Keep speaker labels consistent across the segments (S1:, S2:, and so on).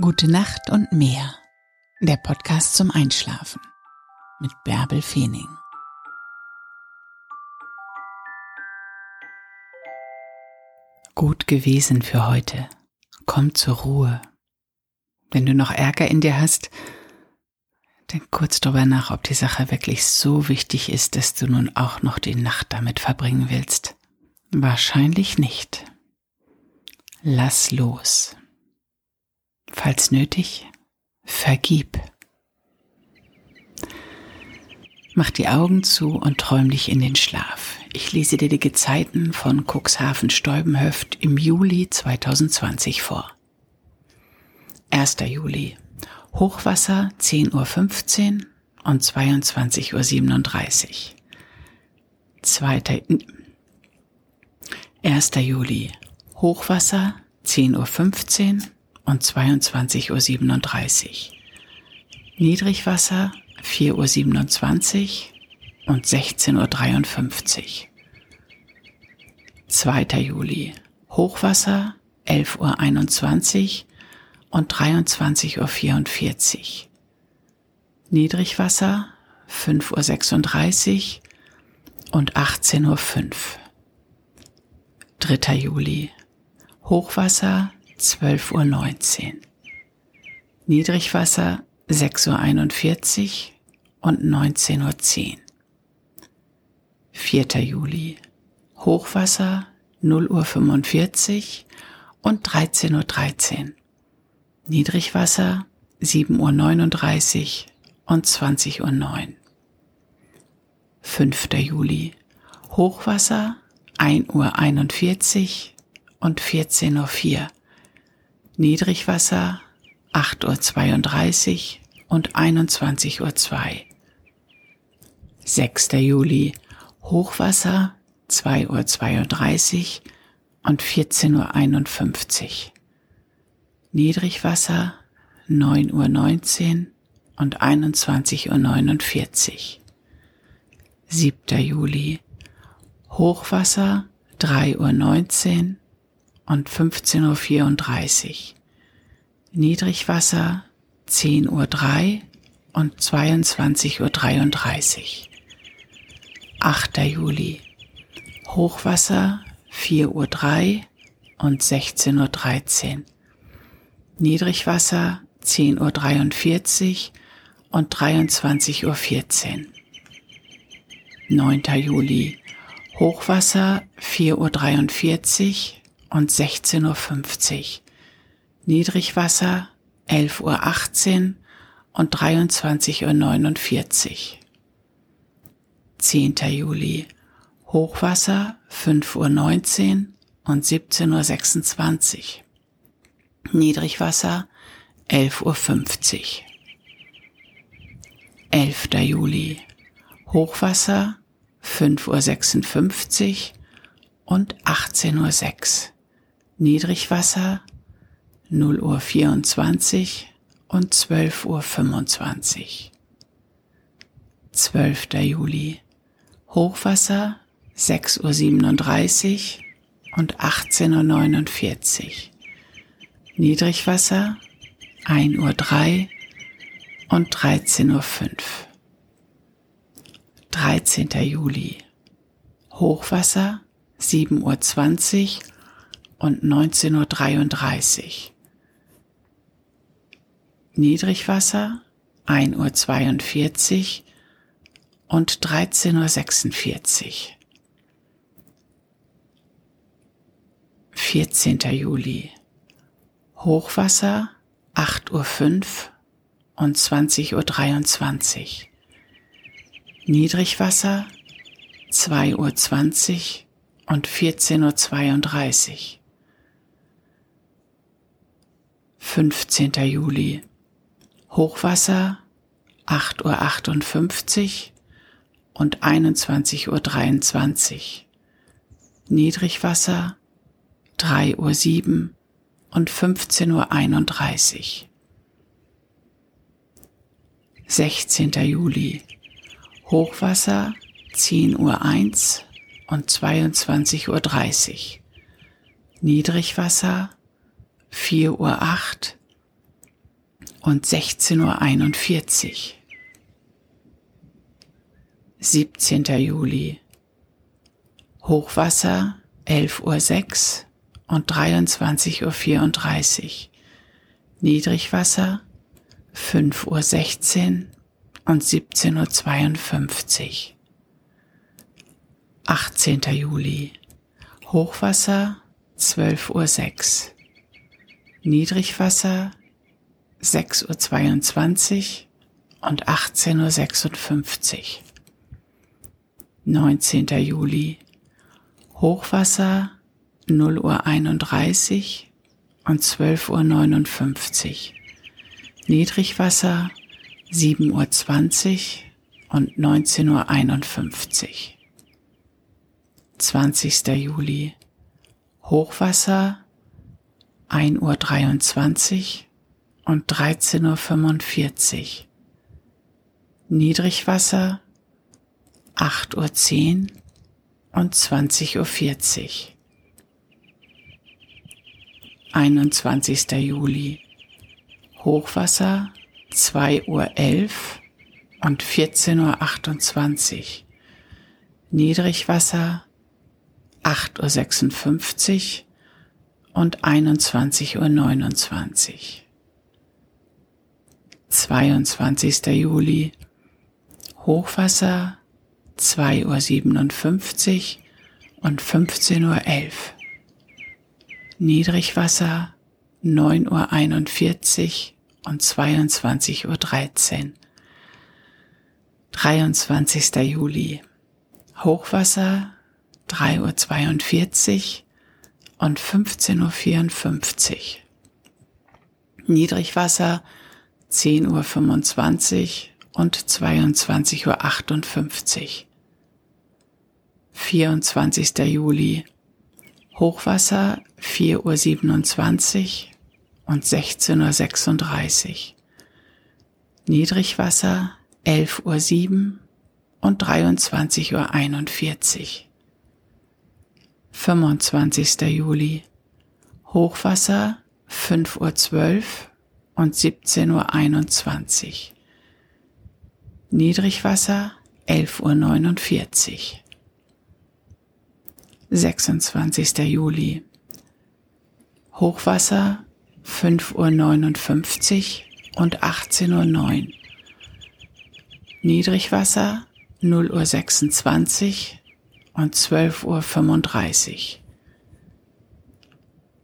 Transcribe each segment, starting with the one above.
S1: Gute Nacht und mehr. Der Podcast zum Einschlafen mit Bärbel Feening. Gut gewesen für heute. Komm zur Ruhe. Wenn du noch Ärger in dir hast, denk kurz darüber nach, ob die Sache wirklich so wichtig ist, dass du nun auch noch die Nacht damit verbringen willst. Wahrscheinlich nicht. Lass los. Falls nötig, vergib. Mach die Augen zu und träum dich in den Schlaf. Ich lese dir die Gezeiten von Cuxhaven-Steubenhöft im Juli 2020 vor. 1. Juli. Hochwasser 10.15 Uhr und 22.37 Uhr. 2. 1. Juli. Hochwasser 10.15 Uhr und 22.37 Uhr. Niedrigwasser 4.27 Uhr und 16.53 Uhr. 2. Juli. Hochwasser 11.21 Uhr und 23.44 Uhr. Niedrigwasser 5.36 Uhr und 18.05 Uhr. 3. Juli. Hochwasser 12.19 Uhr. Niedrigwasser 6.41 Uhr und 19.10 Uhr. 4. Juli. Hochwasser 0.45 Uhr und 13.13 Uhr. 13. Niedrigwasser 7.39 Uhr und 20.09 Uhr. 5. Juli. Hochwasser 1.41 Uhr und 14.04 Uhr. Niedrigwasser 8.32 Uhr und 21.02 Uhr. 6. Juli Hochwasser 2.32 Uhr und 14.51 Uhr. Niedrigwasser 9.19 Uhr und 21.49 Uhr. 7. Juli Hochwasser 3.19 Uhr und 15.34 Uhr. Niedrigwasser 10.03 Uhr und 22.33 Uhr. 8. Juli. Hochwasser 4.03 Uhr und 16.13 Uhr. Niedrigwasser 10.43 Uhr und 23.14 Uhr. 9. Juli. Hochwasser 4.43 Uhr und 16.50 Uhr. Niedrigwasser 11.18 Uhr und 23.49 Uhr. 10. Juli. Hochwasser 5.19 Uhr und 17.26 Uhr. Niedrigwasser 11.50 Uhr. 11. Juli. Hochwasser 5.56 Uhr und 18.06 Uhr. Niedrigwasser 0 Uhr 24 und 12 Uhr 25. 12. Juli. Hochwasser 6 Uhr 37 und 18 Uhr 49. Niedrigwasser 1 Uhr 3 und 13 Uhr 5. 13. Juli. Hochwasser 7 Uhr 20 und 19.33 Uhr. Niedrigwasser 1.42 Uhr und 13.46 Uhr. 14. Juli. Hochwasser 8.05 Uhr und 20.23 Uhr. Niedrigwasser 2.20 Uhr und 14.32 Uhr. 15. Juli. Hochwasser 8.58 Uhr und 21.23 Uhr. Niedrigwasser 3.07 Uhr und 15.31 Uhr. 16. Juli. Hochwasser 10.01 Uhr und 22.30 Uhr. Niedrigwasser 4.08 Uhr und 16.41 Uhr. 17. Juli. Hochwasser 11.06 Uhr und 23.34 Uhr. Niedrigwasser 5.16 Uhr und 17.52 Uhr. 18. Juli. Hochwasser 12.06 Uhr. Niedrigwasser 6.22 Uhr und 18.56 Uhr. 19. Juli. Hochwasser 0 Uhr 31 und 12 Uhr 59. Niedrigwasser 7 Uhr 20 und 19 Uhr 51. 20. Juli. Hochwasser 1 Uhr 23 und 13 Uhr 45. Niedrigwasser 8 Uhr 10 und 20 Uhr 40. 21. Juli. Hochwasser 2 Uhr 11 und 14 Uhr 28. Niedrigwasser 8 Uhr 56 und 21 Uhr 29. 22. Juli. Hochwasser 2 Uhr 57 und 15 Uhr 11. Niedrigwasser 9 Uhr 41 und 22 Uhr 13. 23. Juli. Hochwasser 3 Uhr 42 und 15 Uhr 54. Niedrigwasser 10 Uhr 25 und 22 Uhr 58. 24. Juli. Hochwasser 4 Uhr 27 und 16 Uhr 36. Niedrigwasser 11 Uhr 7 und 23 Uhr 41. 25. Juli. Hochwasser 5 Uhr 12 und 17 Uhr 21. Niedrigwasser 11 Uhr 49. 26. Juli. Hochwasser 5 Uhr 59 und 18 Uhr 9. Niedrigwasser 0 Uhr 26 und 12 Uhr 35.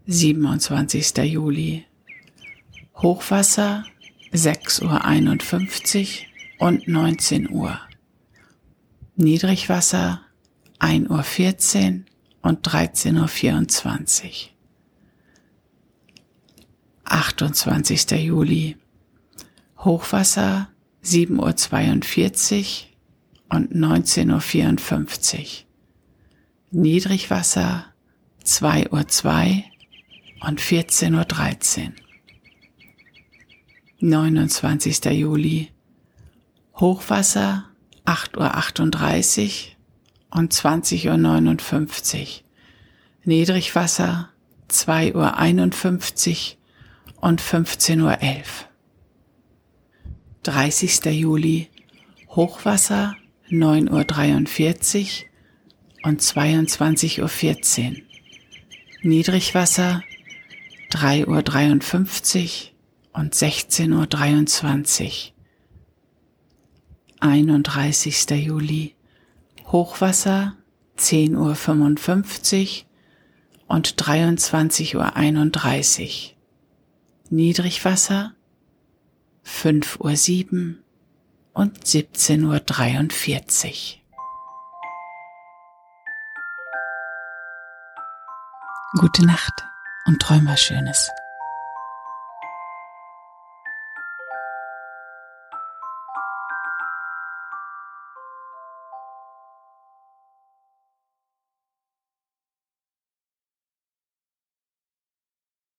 S1: 27. Juli. Hochwasser 6 Uhr 51 und 19 Uhr. Niedrigwasser 1 Uhr 14 und 13 Uhr 24. 28. Juli. Hochwasser 7 Uhr 42 und 19 Uhr 54. Niedrigwasser 2 Uhr 2 und 14 Uhr 13. 29. Juli. Hochwasser 8 Uhr 38 und 20 Uhr 59. Niedrigwasser 2 Uhr 51 und 15 Uhr 11. 30. Juli Hochwasser 9 Uhr 43 und 22 Uhr 14. Niedrigwasser 3 Uhr 53 und 16 Uhr 23. 31. Juli Hochwasser 10 Uhr 55 und 23 Uhr 31. Niedrigwasser 5 Uhr 7 und 17 Uhr Gute Nacht und träum was Schönes.